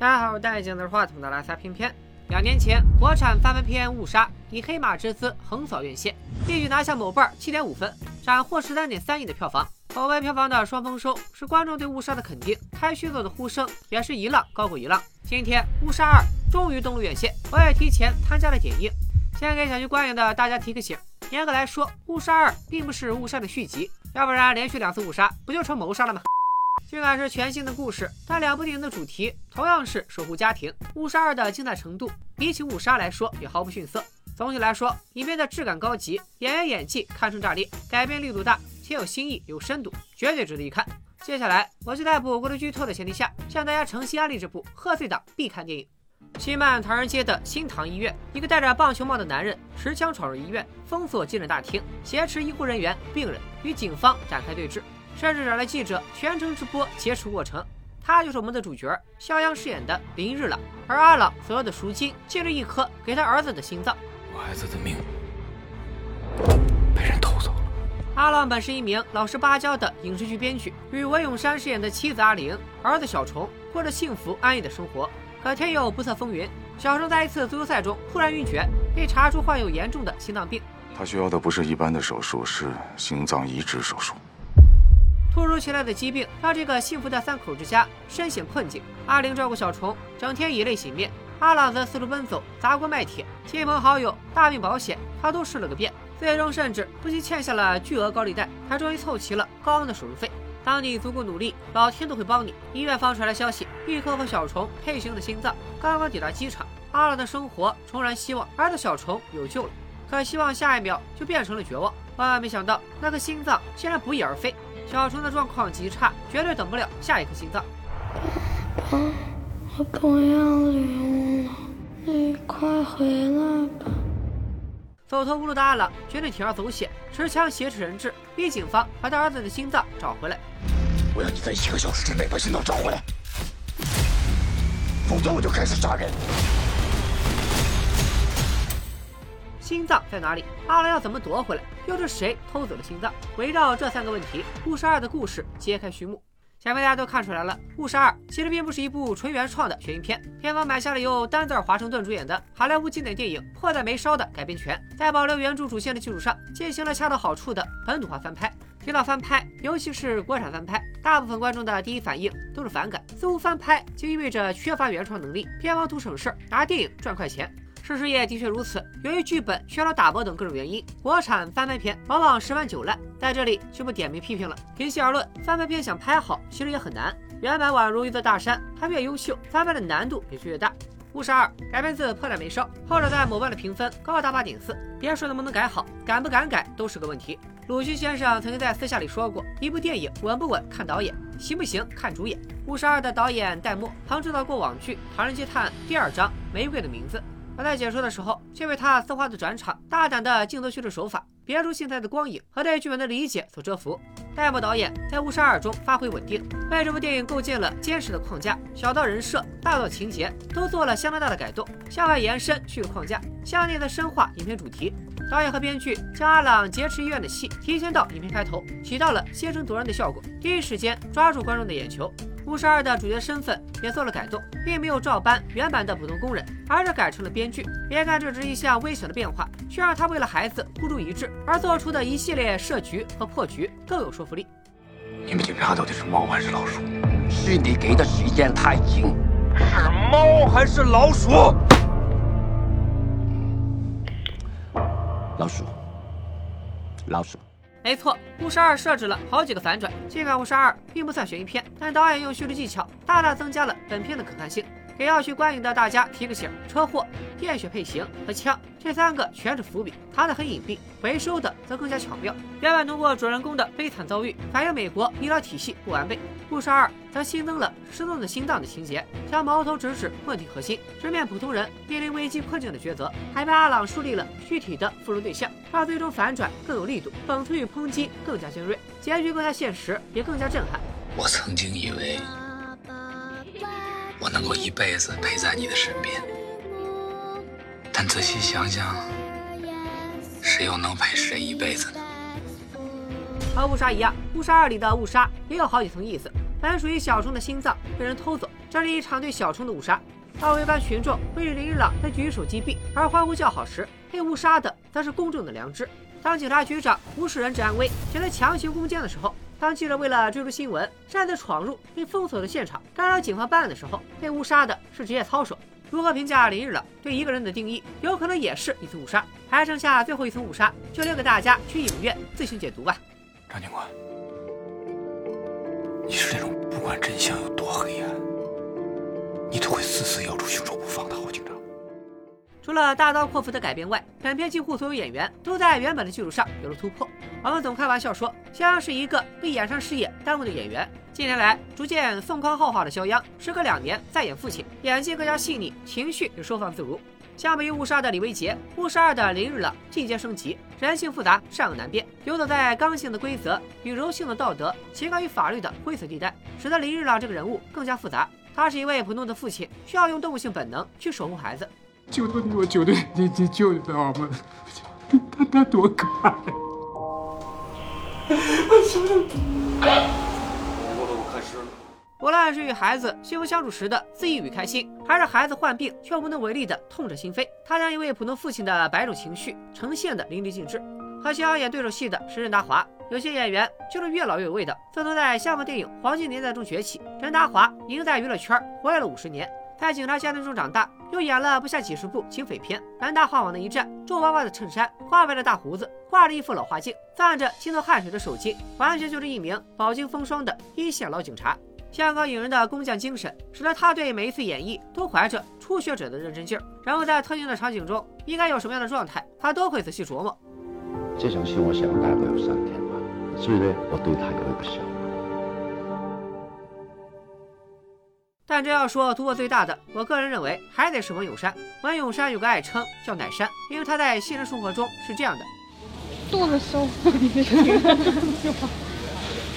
大家好，我是戴镜子话筒的拉萨片片。两年前，国产翻拍片《误杀》以黑马之姿横扫院线，一举拿下某瓣七点五分，斩获十三点三亿的票房。口碑票房的双丰收是观众对《误杀》的肯定，开续作的呼声也是一浪高过一浪。今天，《误杀二》终于登陆院线，我也提前参加了点映。先给想去观影的大家提个醒：严格来说，《误杀二》并不是《误杀》的续集，要不然连续两次误杀不就成谋杀了吗？尽管是全新的故事，但两部电影的主题同样是守护家庭。《误杀二》的精彩程度比起《误杀》来说也毫不逊色。总体来说，影片的质感高级，演员演技堪称炸裂，改编力度大且有新意有深度，绝对值得一看。接下来，我就在不过多剧透的前提下，向大家诚心安利这部贺岁档必看电影《西曼唐人街的新唐医院》。一个戴着棒球帽的男人持枪闯入医院，封锁急诊大厅，挟持医护人员、病人，与警方展开对峙。甚至找来记者全程直播劫持过程，他就是我们的主角肖央饰演的林日朗。而阿朗所要的赎金，借着一颗给他儿子的心脏。我孩子的命被人偷走了。阿朗本是一名老实巴交的影视剧编剧，与文咏珊饰演的妻子阿玲、儿子小虫过着幸福安逸的生活。可天有不测风云，小虫在一次足球赛中突然晕厥，被查出患有严重的心脏病。他需要的不是一般的手术，是心脏移植手术。突如其来的疾病让这个幸福的三口之家深陷困境。阿玲照顾小虫，整天以泪洗面；阿朗则四处奔走，砸锅卖铁。亲朋好友、大病保险，他都试了个遍。最终甚至不惜欠下了巨额高利贷，才终于凑齐了高昂的手术费。当你足够努力，老天都会帮你。医院放出来消息，一颗和小虫配型的心脏刚刚抵达机场，阿朗的生活重燃希望，儿子小虫有救了。可希望下一秒就变成了绝望。万万没想到，那颗心脏竟然不翼而飞。小虫的状况极差，绝对等不了下一颗心脏。爸，我不要礼物了，你快回来吧。走投无路的阿朗决定铤而走险，持枪挟持人质，逼警方把他儿子的心脏找回来。我要你在一个小时之内把心脏找回来，否则我就开始杀人。心脏在哪里？阿兰要怎么夺回来？又是谁偷走了心脏？围绕这三个问题，《误杀二》的故事揭开序幕。想必大家都看出来了，《误杀二》其实并不是一部纯原创的悬疑片，片方买下了由丹泽尔·华盛顿主演的好莱坞经典电影《迫在眉梢》的改编权，在保留原著主线的基础上，进行了恰到好处的本土化翻拍。提到翻拍，尤其是国产翻拍，大部分观众的第一反应都是反感，似乎翻拍就意味着缺乏原创能力，片方图省事儿，拿电影赚快钱。事实也的确如此。由于剧本、缺少打磨等各种原因，国产翻拍片往往十完九烂。在这里就不点名批评了。平心而论，翻拍片想拍好，其实也很难。原版宛如一座大山，它越优秀，翻拍的难度也就越大。《误杀二》改编自《迫在眉梢》，后者在某瓣的评分高达八点四。别说能不能改好，敢不敢改都是个问题。鲁迅先生曾经在私下里说过：“一部电影稳不稳看导演，行不行看主演。”《误杀二》的导演戴墨曾指导过网剧《唐人街探案》第二章《玫瑰的名字》。而在解说的时候，却被他丝滑的转场、大胆的镜头叙事手法、别出心裁的光影和对剧本的理解所折服。戴墨导演在《误杀二》中发挥稳定，为这部电影构建了坚实的框架，小到人设，大到情节，都做了相当大的改动，向外延伸叙事框架，向内的深化影片主题。导演和编剧将阿朗劫持医院的戏提前到影片开头，起到了先声夺人的效果，第一时间抓住观众的眼球。《误杀二》的主角身份也做了改动，并没有照搬原版的普通工人，而是改成了编剧。别看这只是一项微小的变化，却让他为了孩子孤注一掷而做出的一系列设局和破局更有说服力。你们警察到底是猫还是老鼠？是你给的时间太紧。是猫还是老鼠？老鼠，老鼠。没错，《误杀二》设置了好几个反转。尽管《误杀二》并不算悬疑片，但导演用叙事技巧大大增加了本片的可看性。给要去观影的大家提个醒：车祸、验血配型和枪这三个全是伏笔，藏得很隐蔽；回收的则更加巧妙。原版通过主人公的悲惨遭遇，反映美国医疗体系不完备。《故事二》则新增了失踪的心脏的情节，将矛头直指问题核心，直面普通人面临危机困境的抉择，还被阿朗树立了具体的复仇对象，让最终反转更有力度，讽刺与抨击更加尖锐，结局更加现实，也更加震撼。我曾经以为。我能够一辈子陪在你的身边，但仔细想想，谁又能陪谁一辈子呢？和误杀一样，误杀二里的误杀也有好几层意思。本属于小虫的心脏被人偷走，这是一场对小虫的误杀。当围观群众被林日朗的举手击毙而欢呼叫好时，被误杀的则是公众的良知。当警察局长无视人质安危，选择强行攻坚的时候，当记者为了追逐新闻，擅自闯入并封锁的现场，干扰警方办案的时候，被误杀的是职业操守。如何评价林日朗对一个人的定义，有可能也是一次误杀。还剩下最后一层误杀，就留给大家去影院自行解读吧。张警官，你是那种不管真相有多黑暗，你都会死死咬住凶手不放的好警察。除了大刀阔斧的改编外，本片几乎所有演员都在原本的基础上有了突破。我们总开玩笑说，肖央是一个被演唱事业耽误的演员。近年来，逐渐凤冠浩浩的肖央，时隔两年再演父亲，演技更加细腻，情绪也收放自如。相比于误杀的李维杰，误杀二的林日朗进阶升级，人性复杂，善恶难辨，游走在刚性的规则与柔性的道德、情感与法律的灰色地带，使得林日朗这个人物更加复杂。他是一位普通的父亲，需要用动物性本能去守护孩子。救到你，我救的你，你救得到吗？他他多可爱！无论是与孩子幸福相处时的自意与开心，还是孩子患病却无能为力的痛彻心扉，他将一位普通父亲的百种情绪呈现的淋漓尽致。和肖央演对手戏的是任达华，有些演员就是越老越有味的。自从在香港电影黄金年代中崛起，任达华已经在娱乐圈活跃了五十年。在警察家庭中长大，又演了不下几十部警匪片。南大画网的一站，皱巴巴的衬衫，花白的大胡子，挂着一副老花镜，攥着浸透汗水的手机，完全就是一名饱经风霜的一线老警察。香港影人的工匠精神，使得他对每一次演绎都怀着初学者的认真劲儿。然后在特定的场景中，应该有什么样的状态，他都会仔细琢磨。这场戏我想大概有三天吧，所以呢，我对他有一个想法。但真要说突破最大的，我个人认为还得是文咏珊。文咏珊有个爱称叫“奶珊”，因为她在现实生活中是这样的：肚子收，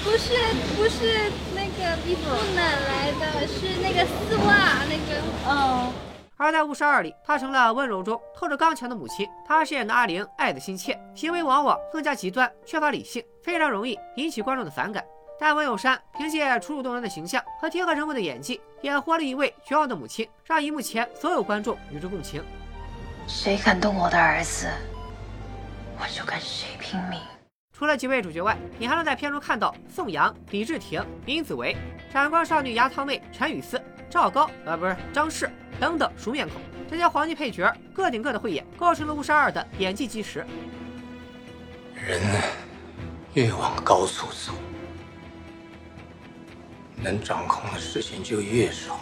不是不是那个衣服奶来的？是那个丝袜那个。哦。而在《误杀二》里，她成了温柔中透着刚强的母亲。她饰演的阿玲爱的心切，行为往往更加极端，缺乏理性，非常容易引起观众的反感。但文咏珊凭借楚楚动人的形象和贴合人物的演技，演活了一位绝望的母亲，让荧幕前所有观众与之共情。谁敢动我的儿子，我就跟谁拼命。除了几位主角外，你还能在片中看到宋阳、李治廷、林子维、闪光少女牙汤妹陈雨思、赵高，呃，不是张氏等等熟面孔。这些黄金配角个顶个的慧眼，构成了《误杀二》的演技基石。人呢越往高处走。能掌控的事情就越少。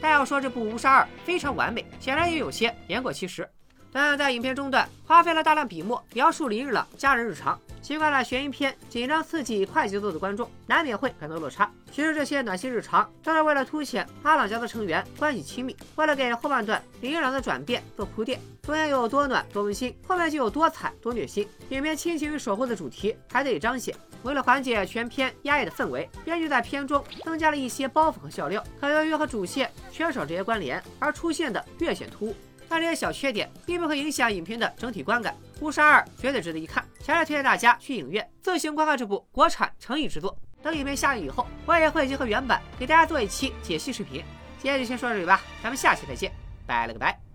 但要说这部《无杀二》非常完美，显然也有些言过其实。但在影片中段花费了大量笔墨描述林日朗家人日常，习惯了悬疑片紧张刺激、快节奏的观众难免会感到落差。其实这些暖心日常都是为了凸显阿朗家的成员关系亲密，为了给后半段林日朗的转变做铺垫。中间有多暖多温馨，后面就有多惨多虐心。影片亲情与守护的主题还得彰显。为了缓解全片压抑的氛围，编剧在片中增加了一些包袱和笑料，可由于和主线缺少这些关联，而出现的略显突兀。但这些小缺点并不会影响影片的整体观感，《误杀二》绝对值得一看，强烈推荐大家去影院自行观看这部国产诚意之作。等影片下映以后，我也会结合原版给大家做一期解析视频。今天就先说到这里吧，咱们下期再见，拜了个拜。